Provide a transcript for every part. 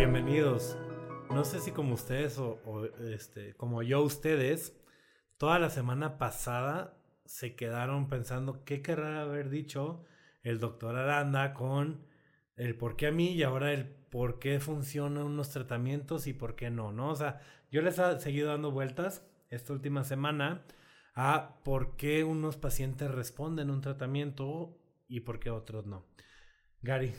bienvenidos. No sé si como ustedes o, este, como yo ustedes, toda la semana pasada se quedaron pensando qué querrá haber dicho el doctor Aranda con el por qué a mí y ahora el por qué funcionan unos tratamientos y por qué no, ¿no? O sea, yo les he seguido dando vueltas esta última semana a por qué unos pacientes responden un tratamiento y por qué otros no. Gary,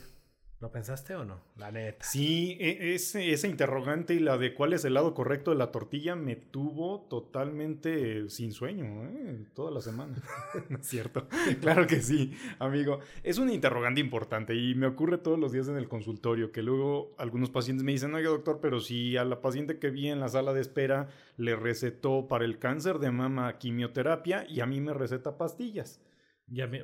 ¿Lo pensaste o no? La neta. Sí, e, ese, esa interrogante y la de cuál es el lado correcto de la tortilla me tuvo totalmente sin sueño, ¿eh? Toda la semana. ¿No es cierto? claro que sí, amigo. Es una interrogante importante y me ocurre todos los días en el consultorio que luego algunos pacientes me dicen, oye doctor, pero si a la paciente que vi en la sala de espera le recetó para el cáncer de mama quimioterapia y a mí me receta pastillas.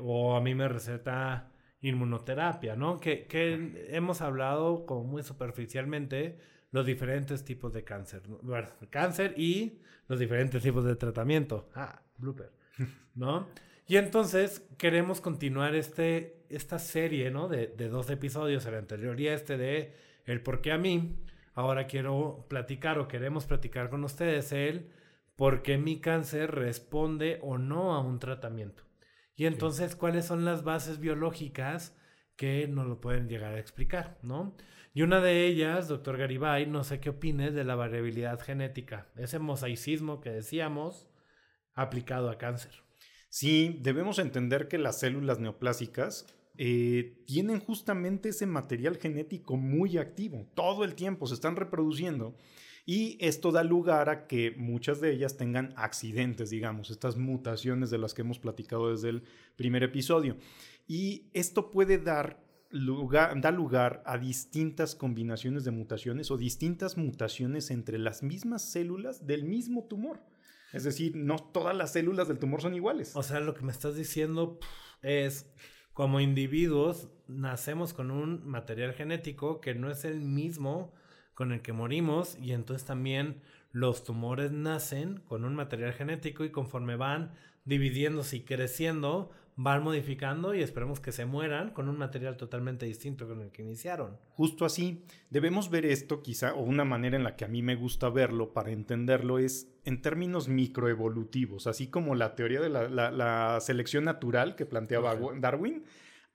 o a mí me receta inmunoterapia, ¿no? Que, que hemos hablado como muy superficialmente los diferentes tipos de cáncer. Bueno, cáncer y los diferentes tipos de tratamiento. Ah, blooper. ¿No? Y entonces queremos continuar este, esta serie, ¿no? De, de dos episodios, el anterior y este de el por qué a mí. Ahora quiero platicar o queremos platicar con ustedes el por qué mi cáncer responde o no a un tratamiento. Y entonces, ¿cuáles son las bases biológicas que nos lo pueden llegar a explicar, ¿no? Y una de ellas, doctor Garibay, no sé qué opines de la variabilidad genética, ese mosaicismo que decíamos aplicado a cáncer. Sí, debemos entender que las células neoplásicas eh, tienen justamente ese material genético muy activo, todo el tiempo se están reproduciendo y esto da lugar a que muchas de ellas tengan accidentes, digamos, estas mutaciones de las que hemos platicado desde el primer episodio. Y esto puede dar lugar, da lugar a distintas combinaciones de mutaciones o distintas mutaciones entre las mismas células del mismo tumor. Es decir, no todas las células del tumor son iguales. O sea, lo que me estás diciendo es, como individuos, nacemos con un material genético que no es el mismo con el que morimos y entonces también los tumores nacen con un material genético y conforme van dividiéndose y creciendo, van modificando y esperemos que se mueran con un material totalmente distinto con el que iniciaron. Justo así, debemos ver esto quizá, o una manera en la que a mí me gusta verlo para entenderlo es en términos microevolutivos, así como la teoría de la, selección natural que planteaba Darwin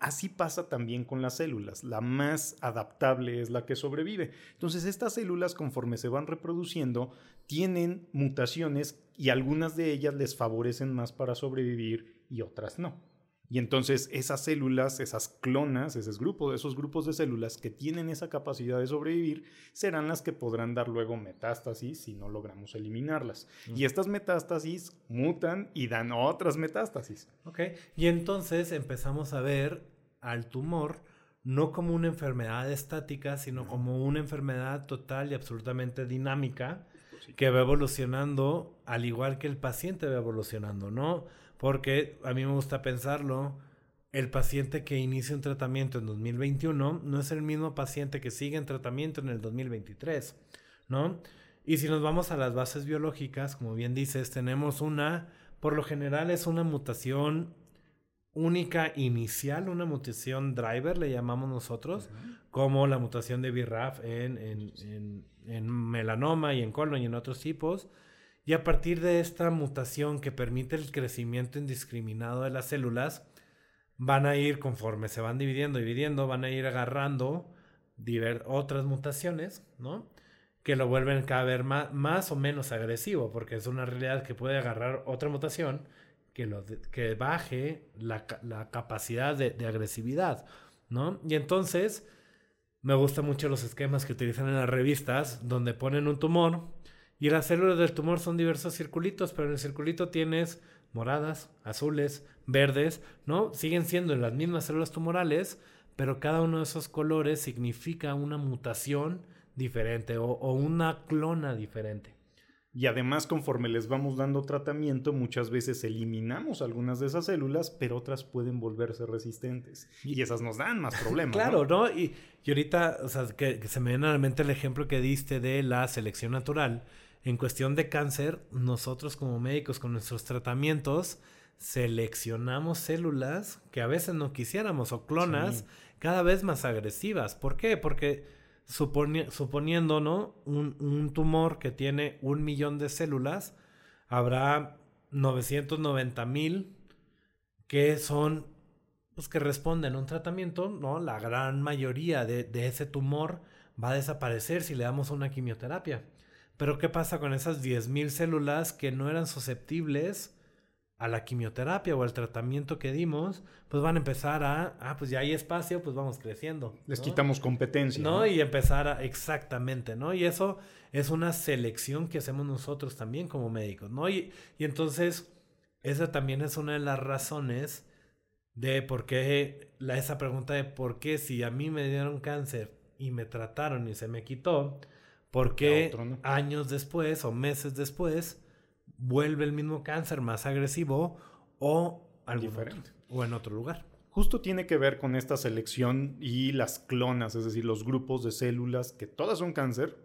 Así pasa también con las células. La más adaptable es la que sobrevive. Entonces estas células conforme se van reproduciendo tienen mutaciones y algunas de ellas les favorecen más para sobrevivir y otras no. Y entonces esas células, esas clonas, esos grupos, esos grupos de células que tienen esa capacidad de sobrevivir, serán las que podrán dar luego metástasis si no logramos eliminarlas. Y estas metástasis mutan y dan otras metástasis. Ok, y entonces empezamos a ver al tumor no como una enfermedad estática, sino como una enfermedad total y absolutamente dinámica que va evolucionando al igual que el paciente va evolucionando, ¿no? Porque a mí me gusta pensarlo, el paciente que inicia un tratamiento en 2021 no es el mismo paciente que sigue en tratamiento en el 2023, ¿no? Y si nos vamos a las bases biológicas, como bien dices, tenemos una, por lo general es una mutación única inicial, una mutación driver, le llamamos nosotros, como la mutación de BRAF en, en, en, melanoma y en colon y en otros tipos. Y a partir de esta mutación que permite el crecimiento indiscriminado de las células, van a ir, conforme se van dividiendo, dividiendo, van a ir agarrando otras mutaciones, ¿no? Que lo vuelven cada vez más, más o menos agresivo, porque es una realidad que puede agarrar otra mutación que, lo que baje la, la capacidad de, de, agresividad, ¿no? Y entonces me gustan mucho los esquemas que utilizan en las revistas donde ponen un tumor y las células del tumor son diversos circulitos, pero en el circulito tienes moradas, azules, verdes, ¿no? Siguen siendo las mismas células tumorales, pero cada uno de esos colores significa una mutación diferente o, o una clona diferente. Y además, conforme les vamos dando tratamiento, muchas veces eliminamos algunas de esas células, pero otras pueden volverse resistentes. Y esas nos dan más problemas. claro, ¿no? Y, y, ahorita, o sea, que, que, se me viene a la mente el ejemplo que diste de la selección natural. En cuestión de cáncer, nosotros como médicos con nuestros tratamientos seleccionamos células que a veces no quisiéramos o clonas sí. cada vez más agresivas. ¿Por qué? Porque suponiendo, ¿no? Un, tumor que tiene un millón de células, habrá 990 mil que son, pues que responden a un tratamiento, ¿no? La gran mayoría de, de ese tumor va a desaparecer si le damos una quimioterapia. Pero ¿qué pasa con esas 10.000 células que no eran susceptibles a la quimioterapia o al tratamiento que dimos? Pues van a empezar a, ah, pues ya hay espacio, pues vamos creciendo. Les quitamos competencia. ¿no? Y empezar a, exactamente, ¿no? Y eso es una selección que hacemos nosotros también como médicos, ¿no? Y, y entonces, esa también es una de las razones de por qué, la, esa pregunta de por qué si a mí me dieron cáncer y me trataron y se me quitó, porque años después o meses después vuelve el mismo cáncer más agresivo o algo diferente o en otro lugar. Justo tiene que ver con esta selección y las clonas, es decir, los grupos de células que todas son cáncer,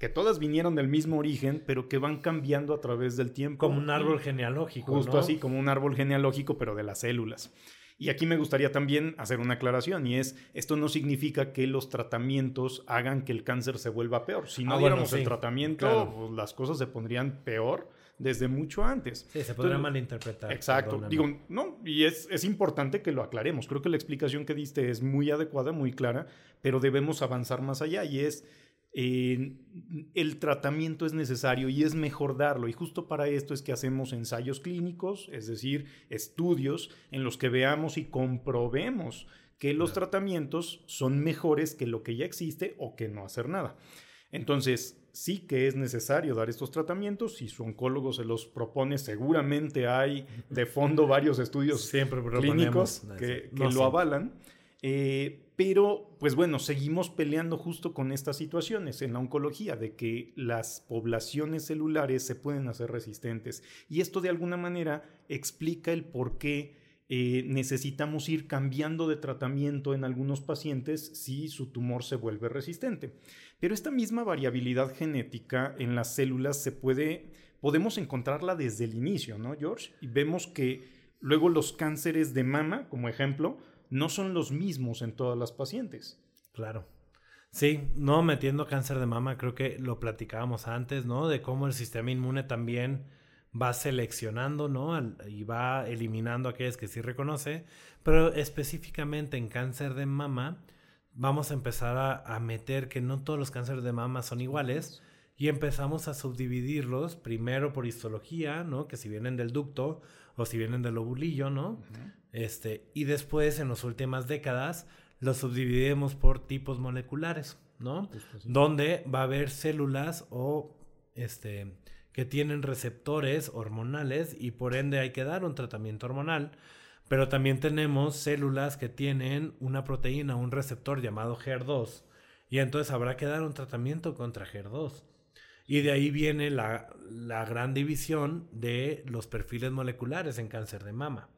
que todas vinieron del mismo origen, pero que van cambiando a través del tiempo. Como un árbol genealógico. Justo así, como un árbol genealógico, pero de las células. Y aquí me gustaría también hacer una aclaración y es, esto no significa que los tratamientos hagan que el cáncer se vuelva peor. Si no ah, diéramos el tratamiento, pues, las cosas se pondrían peor desde mucho antes. Sí, se podría malinterpretar. Exacto. Digo, no, y es, es importante que lo aclaremos. Creo que la explicación que diste es muy adecuada, muy clara, pero debemos avanzar más allá y es el tratamiento es necesario y es mejor darlo. Y justo para esto es que hacemos ensayos clínicos, es decir, estudios en los que veamos y comprobemos que los tratamientos son mejores que lo que ya existe o que no hacer nada. Entonces, sí que es necesario dar estos tratamientos. Si su oncólogo se los propone, seguramente hay de fondo varios estudios clínicos que, lo avalan. Eh, pero, pues bueno, seguimos peleando justo con estas situaciones en la oncología, de que las poblaciones celulares se pueden hacer resistentes. Y esto de alguna manera explica el por qué eh, necesitamos ir cambiando de tratamiento en algunos pacientes si su tumor se vuelve resistente. Pero esta misma variabilidad genética en las células se puede, podemos encontrarla desde el inicio, ¿no, George? Y vemos que luego los cánceres de mama, como ejemplo, no son los mismos en todas las pacientes. Claro. Sí, no metiendo cáncer de mama, creo que lo platicábamos antes, ¿no? De cómo el sistema inmune también va seleccionando, ¿no? Y va eliminando aquellas que sí reconoce, pero específicamente en cáncer de mama vamos a empezar a, a meter que no todos los cánceres de mama son iguales y empezamos a subdividirlos primero por histología, ¿no? Que si vienen del ducto o si vienen del ovulillo, ¿no? Este, y después, en las últimas décadas, los subdividimos por tipos moleculares, ¿no? Donde va a haber células o este, que tienen receptores hormonales y por ende hay que dar un tratamiento hormonal. Pero también tenemos células que tienen una proteína, un receptor llamado HER2. Y entonces habrá que dar un tratamiento contra HER2. Y de ahí viene la, la gran división de los perfiles moleculares en cáncer de mama.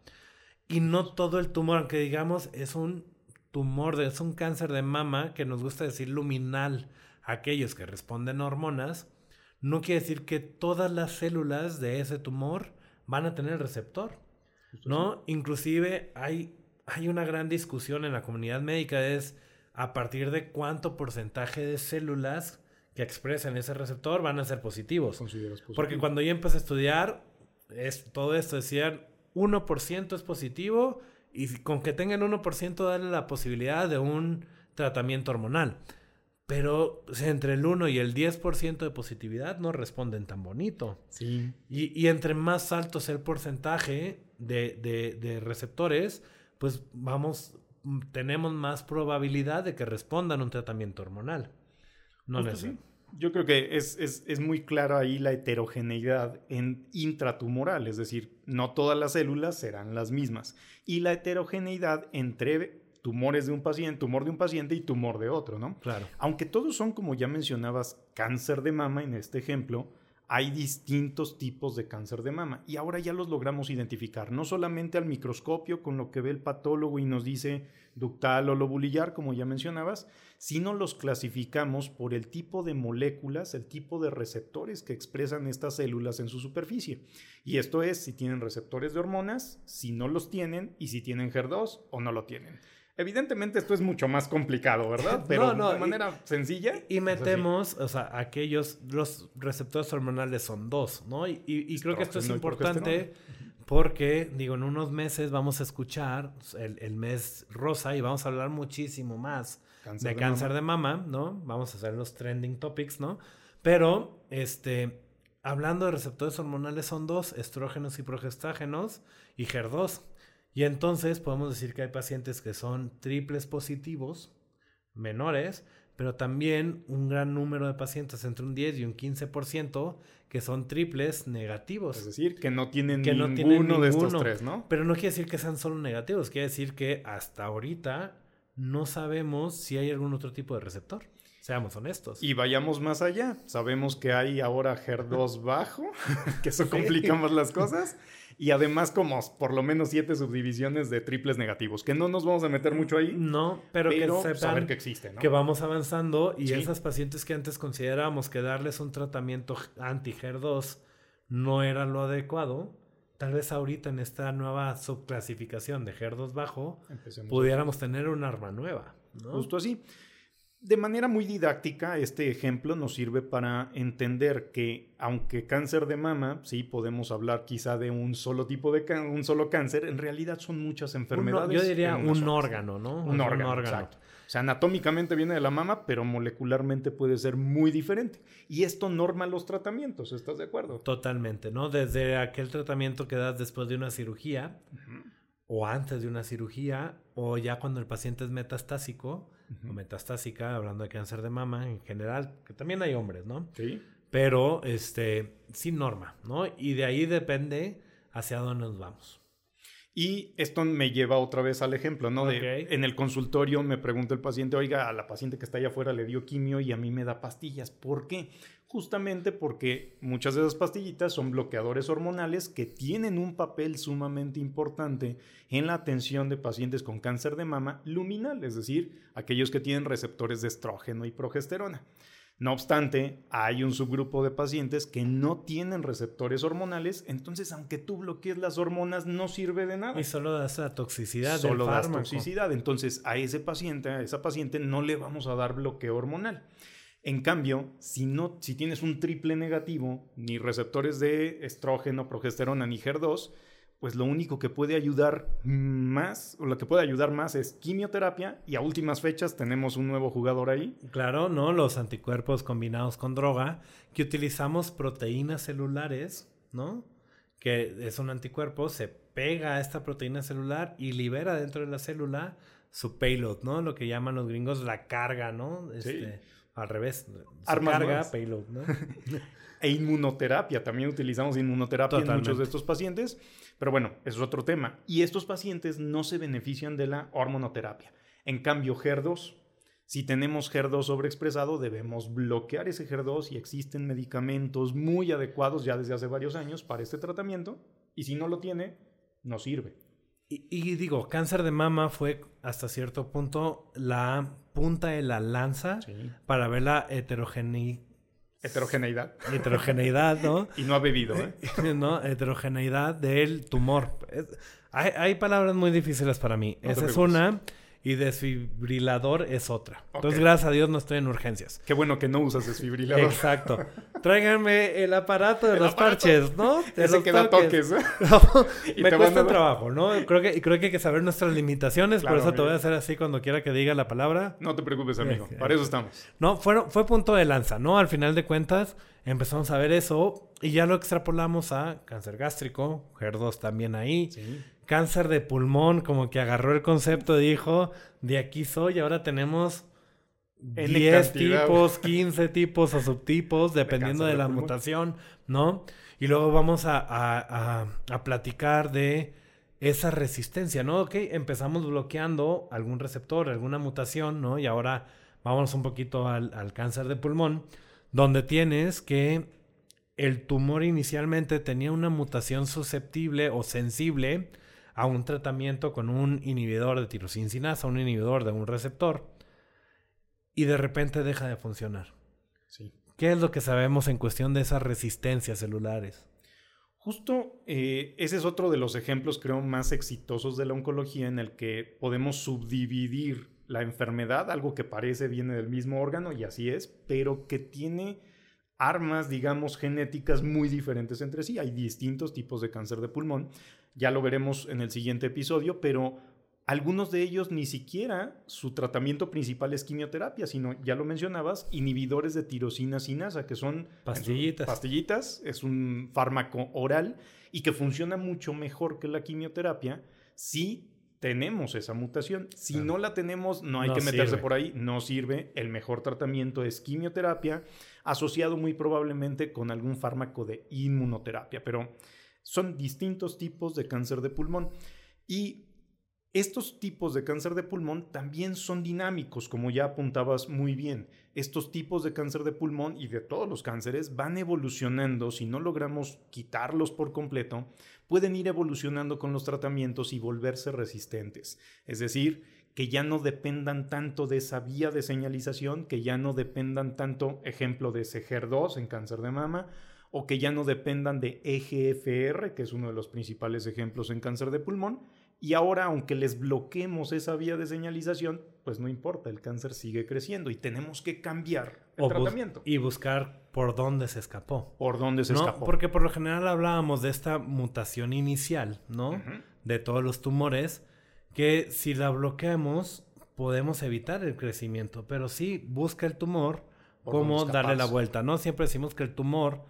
Y no todo el tumor, aunque digamos es un tumor, es un cáncer de mama, que nos gusta decir luminal, aquellos que responden a hormonas, no quiere decir que todas las células de ese tumor van a tener receptor, ¿no? Inclusive hay, hay una gran discusión en la comunidad médica, es a partir de cuánto porcentaje de células que expresan ese receptor van a ser positivos. Porque cuando yo empecé a estudiar, es, todo esto decían 1% es positivo y con que tengan 1% darle la posibilidad de un tratamiento hormonal. Pero entre el 1 y el 10% de positividad no responden tan bonito. Sí. Y, y entre más alto sea el porcentaje de, de, de, receptores, pues vamos, tenemos más probabilidad de que respondan a un tratamiento hormonal. No necesariamente yo creo que es, es, es, muy clara ahí la heterogeneidad en intratumoral, es decir, no todas las células serán las mismas. Y la heterogeneidad entre tumores de un paciente, tumor de un paciente y tumor de otro, ¿no? Claro. Aunque todos son, como ya mencionabas, cáncer de mama en este ejemplo, hay distintos tipos de cáncer de mama y ahora ya los logramos identificar, no solamente al microscopio con lo que ve el patólogo y nos dice ductal o lobulillar, como ya mencionabas, sino los clasificamos por el tipo de moléculas, el tipo de receptores que expresan estas células en su superficie. Y esto es si tienen receptores de hormonas, si no los tienen y si tienen HER2 o no lo tienen. Evidentemente esto es mucho más complicado, ¿verdad? Pero No, no, de y- manera sencilla. Y es así. metemos, o sea, aquellos, los receptores hormonales son dos, ¿no? Y, y- y creo que esto es importante porque, digo, en unos meses vamos a escuchar el, el mes rosa y vamos a hablar muchísimo más Cáncer de de cáncer mama. de mama, ¿no? Vamos a hacer los trending topics, ¿no? Pero, este, hablando de receptores hormonales son dos, estrógenos y progestágenos y HER2. Y entonces podemos decir que hay pacientes que son triples positivos, menores, pero también un gran número de pacientes, entre un 10 y un 15%, que son triples negativos. Es decir, que no tienen Que no ninguno tienen de estos ninguno. tres, ¿no? Pero no quiere decir que sean solo negativos, quiere decir que hasta ahorita no sabemos si hay algún otro tipo de receptor. Seamos honestos. Y vayamos más allá. Sabemos que hay ahora HER2 bajo, que eso complica más las cosas. Y además como por lo menos siete subdivisiones de triples negativos, que no nos vamos a meter mucho ahí, no, pero, pero, que saber sepan que existe, ¿no? que vamos avanzando y Sí. esas pacientes que antes considerábamos que darles un tratamiento anti-HER2 no era lo adecuado, tal vez ahorita en esta nueva subclasificación de HER2 bajo Empecemos. pudiéramos tener un arma nueva. ¿no? Justo así. De manera muy didáctica, este ejemplo nos sirve para entender que, aunque cáncer de mama, sí podemos hablar quizá de un solo tipo de un solo cáncer, en realidad son muchas Un- enfermedades. yo diría en un órgano, ¿no? Un órgano, exacto. O sea, anatómicamente viene de la mama, pero molecularmente puede ser muy diferente. Y esto norma los tratamientos, ¿estás de acuerdo? Totalmente, ¿no? Desde aquel tratamiento que das después de una cirugía o antes de una cirugía o ya cuando el paciente es metastásico o metastásica, hablando de cáncer de mama en general, que también hay hombres, ¿no? Sí. Pero este sin norma, ¿no? Y de ahí depende hacia dónde nos vamos. Y esto me lleva otra vez al ejemplo, ¿no? De. En el consultorio me pregunta el paciente, oiga, a la paciente que está allá afuera le dio quimio y a mí me da pastillas. ¿Por qué? Justamente porque muchas de esas pastillitas son bloqueadores hormonales que tienen un papel sumamente importante en la atención de pacientes con cáncer de mama luminal, es decir, aquellos que tienen receptores de estrógeno y progesterona. No obstante, hay un subgrupo de pacientes que no tienen receptores hormonales, entonces aunque tú bloquees las hormonas no sirve de nada. Y solo das la toxicidad Solo del das toxicidad. Entonces, a ese paciente, a esa paciente, no le vamos a dar bloqueo hormonal. En cambio, si, no, si tienes un triple negativo, ni receptores de estrógeno, progesterona, ni HER2, pues lo único que puede ayudar más, o lo que puede ayudar más es quimioterapia, y a últimas fechas tenemos un nuevo jugador ahí. Claro, ¿no? Los anticuerpos combinados con droga, que utilizamos proteínas celulares, ¿no? Que es un anticuerpo, se pega a esta proteína celular y libera dentro de la célula su payload, ¿no? Lo que llaman los gringos la carga, ¿no? Este, Al revés. Armas carga, nuevas. payload, ¿no? E inmunoterapia, también utilizamos inmunoterapia en muchos de estos pacientes, pero bueno, eso es otro tema. Y estos pacientes no se benefician de la hormonoterapia. En cambio, HER2, si tenemos HER2 sobreexpresado, debemos bloquear ese HER2 y existen medicamentos muy adecuados ya desde hace varios años para este tratamiento. Y si no lo tiene, no sirve. Y, y digo, cáncer de mama fue hasta cierto punto la punta de la lanza para ver la heterogeneidad, Heterogeneidad. heterogeneidad, ¿no? Y no ha bebido, ¿eh? ¿no? Heterogeneidad del tumor. Es- hay, hay palabras muy difíciles para mí. No Esa es una y desfibrilador es otra. Entonces, gracias a Dios no estoy en urgencias. Qué bueno que no usas desfibrilador. Exacto. Tráiganme el aparato de El los aparato. parches, ¿no? De Ese los que da toques, ¿eh? No, Y me cuesta a- trabajo, ¿no? Creo que, creo que hay que saber nuestras limitaciones, Claro, por eso te voy a hacer así cuando quiera que diga la palabra. No te preocupes, amigo. Para eso estamos. No, fueron, fue punto de lanza, ¿no? Al final de cuentas empezamos a ver eso y ya lo extrapolamos a cáncer gástrico, HER2 también ahí, cáncer de pulmón, como que agarró el concepto y dijo, de aquí soy, ahora tenemos N 10 cantidad. tipos, 15 tipos o subtipos, dependiendo de, de la pulmón. mutación, ¿no? Y luego vamos a, a- a- a platicar de esa resistencia, ¿no? Ok, empezamos bloqueando algún receptor, alguna mutación, ¿no? Y ahora vámonos un poquito al, al cáncer de pulmón, donde tienes que el tumor inicialmente tenía una mutación susceptible o sensible a un tratamiento con un inhibidor de tirosincinasa, un inhibidor de un receptor, y de repente deja de funcionar. Sí. ¿Qué es lo que sabemos en cuestión de esas resistencias celulares? Justo eh, ese es otro de los ejemplos, creo, más exitosos de la oncología en el que podemos subdividir la enfermedad, algo que parece viene del mismo órgano, y así es, pero que tiene armas, digamos, genéticas muy diferentes entre sí. Hay distintos tipos de cáncer de pulmón, ya lo veremos en el siguiente episodio, pero algunos de ellos ni siquiera su tratamiento principal es quimioterapia, sino, ya lo mencionabas, inhibidores de tirosina sinasa, que son pastillitas. Pastillitas, es un fármaco oral y que funciona mucho mejor que la quimioterapia si tenemos esa mutación. Si no la tenemos, no hay que meterse por ahí, no sirve. El mejor tratamiento es quimioterapia, asociado muy probablemente con algún fármaco de inmunoterapia, pero son distintos tipos de cáncer de pulmón. Y estos tipos de cáncer de pulmón también son dinámicos, como ya apuntabas muy bien. Estos tipos de cáncer de pulmón y de todos los cánceres van evolucionando, si no logramos quitarlos por completo, pueden ir evolucionando con los tratamientos y volverse resistentes. Es decir, que ya no dependan tanto de esa vía de señalización, que ya no dependan tanto, ejemplo de SEGER2 en cáncer de mama, o que ya no dependan de EGFR, que es uno de los principales ejemplos en cáncer de pulmón, y ahora, aunque les bloquemos esa vía de señalización, pues no importa, el cáncer sigue creciendo y tenemos que cambiar el tratamiento. Y buscar por dónde se escapó. Por dónde se escapó. Porque por lo general hablábamos de esta mutación inicial, ¿no? De todos los tumores, que si la bloqueamos, podemos evitar el crecimiento. Pero sí, busca el tumor, cómo darle la vuelta, ¿no? Siempre decimos que el tumor,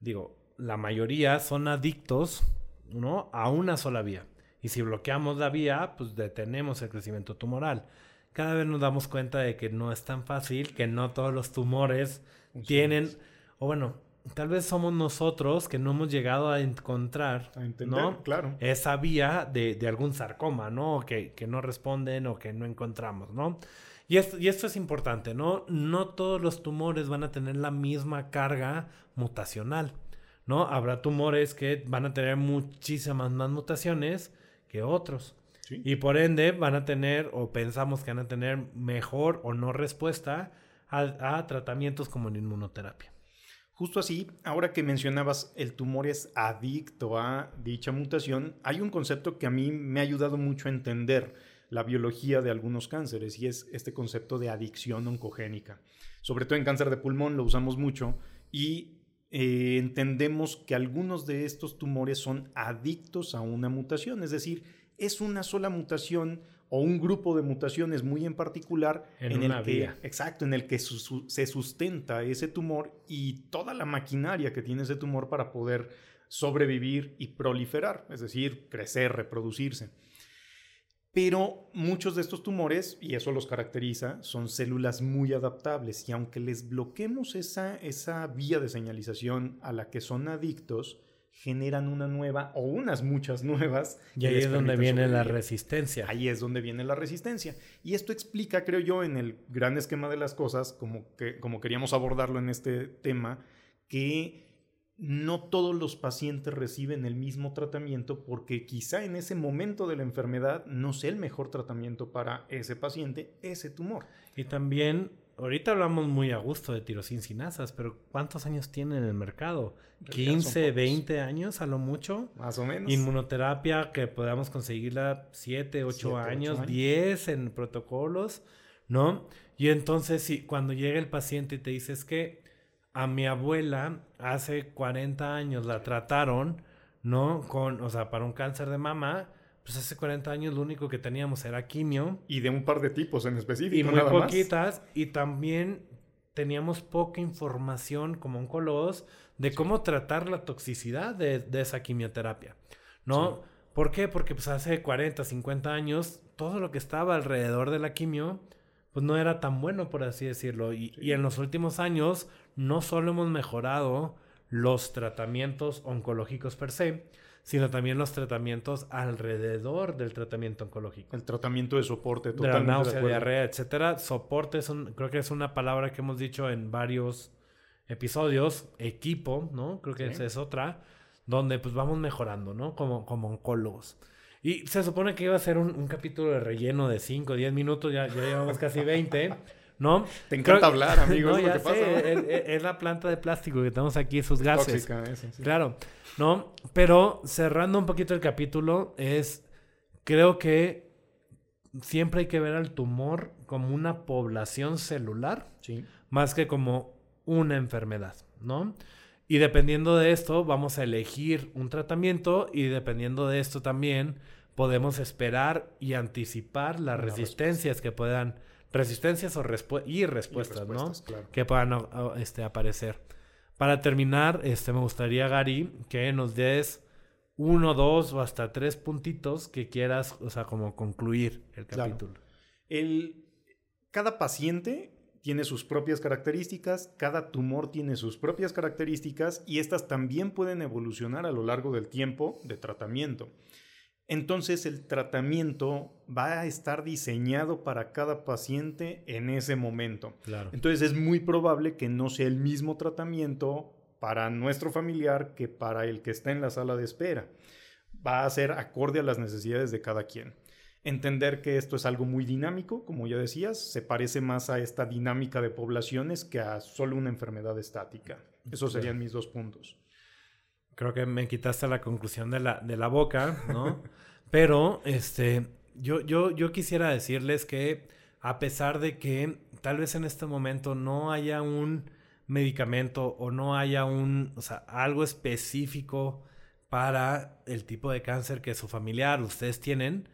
digo, la mayoría son adictos, ¿no? A una sola vía. Y si bloqueamos la vía, pues detenemos el crecimiento tumoral. Cada vez nos damos cuenta de que no es tan fácil, que no todos los tumores tienen, o bueno, tal vez somos nosotros que no hemos llegado a encontrar, a entender, claro. Esa vía de, algún sarcoma, ¿no? Que, que no responden o que no encontramos, ¿no? Y esto, y esto es importante, ¿no? No todos los tumores van a tener la misma carga mutacional, ¿no? Habrá tumores que van a tener muchísimas más mutaciones que otros. Y por ende van a tener, o pensamos que van a tener mejor o no respuesta a, tratamientos como la inmunoterapia. Justo así, ahora que mencionabas el tumor es adicto a dicha mutación, hay un concepto que a mí me ha ayudado mucho a entender la biología de algunos cánceres y es este concepto de adicción oncogénica. Sobre todo en cáncer de pulmón lo usamos mucho y eh, entendemos que algunos de estos tumores son adictos a una mutación, es decir, es una sola mutación o un grupo de mutaciones muy en particular en, el que exacto en el que se sustenta ese tumor y toda la maquinaria que tiene ese tumor para poder sobrevivir y proliferar, es decir, crecer, reproducirse. Pero muchos de estos tumores, y eso los caracteriza, son células muy adaptables y aunque les bloquemos esa, esa vía de señalización a la que son adictos, generan una nueva o unas muchas nuevas. Y ahí es donde viene la resistencia. Ahí es donde viene la resistencia. Y esto explica, creo yo, en el gran esquema de las cosas, como, que, como queríamos abordarlo en este tema, que no todos los pacientes reciben el mismo tratamiento porque quizá en ese momento de la enfermedad no sea el mejor tratamiento para ese paciente, ese tumor. Y también, ahorita hablamos muy a gusto de tirosincinasas, pero ¿cuántos años tiene en el mercado? 15, 20 años a lo mucho. Más o menos. Inmunoterapia que podamos conseguirla 7, 8 años, 10 en protocolos, ¿no? Y entonces, si cuando llega el paciente y te dices que a mi abuela hace 40 años la trataron, ¿no? Con, o sea, para un cáncer de mama, pues hace 40 años lo único que teníamos era quimio. Y de un par de tipos en específico. Y muy poquitas. Y también teníamos poca información como oncólogos de cómo tratar la toxicidad de, esa quimioterapia, ¿no? ¿Por qué? Porque pues hace 40, 50 años todo lo que estaba alrededor de la quimio pues no era tan bueno, por así decirlo. Y, y en los últimos años no solo hemos mejorado los tratamientos oncológicos per se, sino también los tratamientos alrededor del tratamiento oncológico. El tratamiento de soporte, totalmente. De la náusea, diarrea, etcétera. Soporte es un, creo que es una palabra que hemos dicho en varios episodios. Equipo, ¿no? Creo que esa es otra. Donde pues vamos mejorando, ¿no? Como, como oncólogos. Y se supone que iba a ser un, capítulo de relleno de 5, 10 minutos, ya, ya llevamos casi 20. ¿no? Te encanta hablar, amigo. no, es lo que pasa. es, la planta de plástico que tenemos aquí, sus gases. Tóxica, eso, sí. Claro, ¿no? Pero cerrando un poquito el capítulo, es, creo que siempre hay que ver al tumor como una población celular, Sí. más que como una enfermedad, ¿no? Y dependiendo de esto, vamos a elegir un tratamiento y dependiendo de esto también podemos esperar y anticipar las Una resistencias que puedan, resistencias o respu- y respuestas, Y respuestas, claro. ¿no? Que puedan o- o, este, aparecer. Para terminar, este, me gustaría, Gary, que nos des uno, dos o hasta tres puntitos que quieras, o sea, como concluir el Claro. capítulo. El, cada paciente tiene sus propias características, cada tumor tiene sus propias características y estas también pueden evolucionar a lo largo del tiempo de tratamiento. Entonces el tratamiento va a estar diseñado para cada paciente en ese momento. Claro. Entonces es muy probable que no sea el mismo tratamiento para nuestro familiar que para el que está en la sala de espera. Va a ser acorde a las necesidades de cada quien. Entender que esto es algo muy dinámico, como ya decías, se parece más a esta dinámica de poblaciones que a solo una enfermedad estática. Esos serían mis dos puntos. Creo que me quitaste la conclusión de la, de la boca, ¿no? Pero, este, yo, yo, yo quisiera decirles que a pesar de que tal vez en este momento no haya un medicamento o no haya un, o sea, algo específico para el tipo de cáncer que su familiar, ustedes tienen,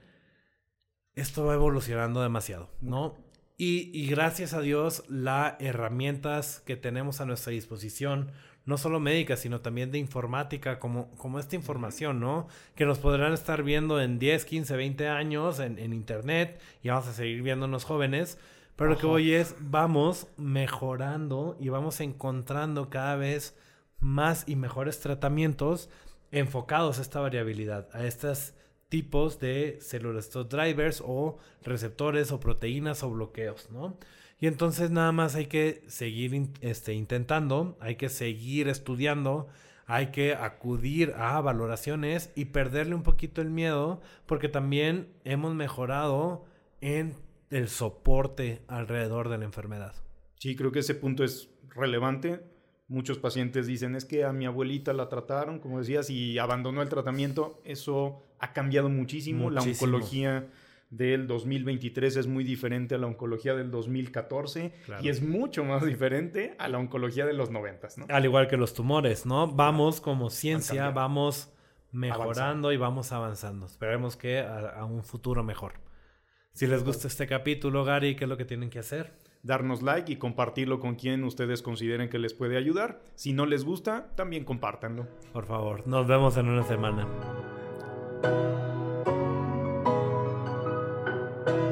esto va evolucionando demasiado, ¿no? Y, y gracias a Dios, las herramientas que tenemos a nuestra disposición, no solo médicas, sino también de informática, como, como esta información, ¿no? Que nos podrán estar viendo en 10, 15, 20 años en, en internet y vamos a seguir viéndonos jóvenes. Pero lo que voy es, vamos mejorando y vamos encontrando cada vez más y mejores tratamientos enfocados a esta variabilidad, a estos tipos de células, estos drivers o receptores o proteínas o bloqueos, ¿no? Y entonces nada más hay que seguir este, intentando, hay que seguir estudiando, hay que acudir a valoraciones y perderle un poquito el miedo, porque también hemos mejorado en el soporte alrededor de la enfermedad. Sí, creo que ese punto es relevante. Muchos pacientes dicen, es que a mi abuelita la trataron, como decías, y abandonó el tratamiento. Eso ha cambiado muchísimo. La Muchísimo. oncología del 2023 es muy diferente a la oncología del 2014 Claro. y es mucho más diferente a la oncología de los 90, ¿no? Al igual que los tumores, ¿no? Vamos como ciencia, vamos mejorando y vamos avanzando. Esperemos que a, a un futuro mejor. Si les gusta este capítulo, Gary, ¿qué es lo que tienen que hacer? Darnos like y compartirlo con quien ustedes consideren que les puede ayudar. Si no les gusta, también compártanlo. Por favor, nos vemos en una semana. thank you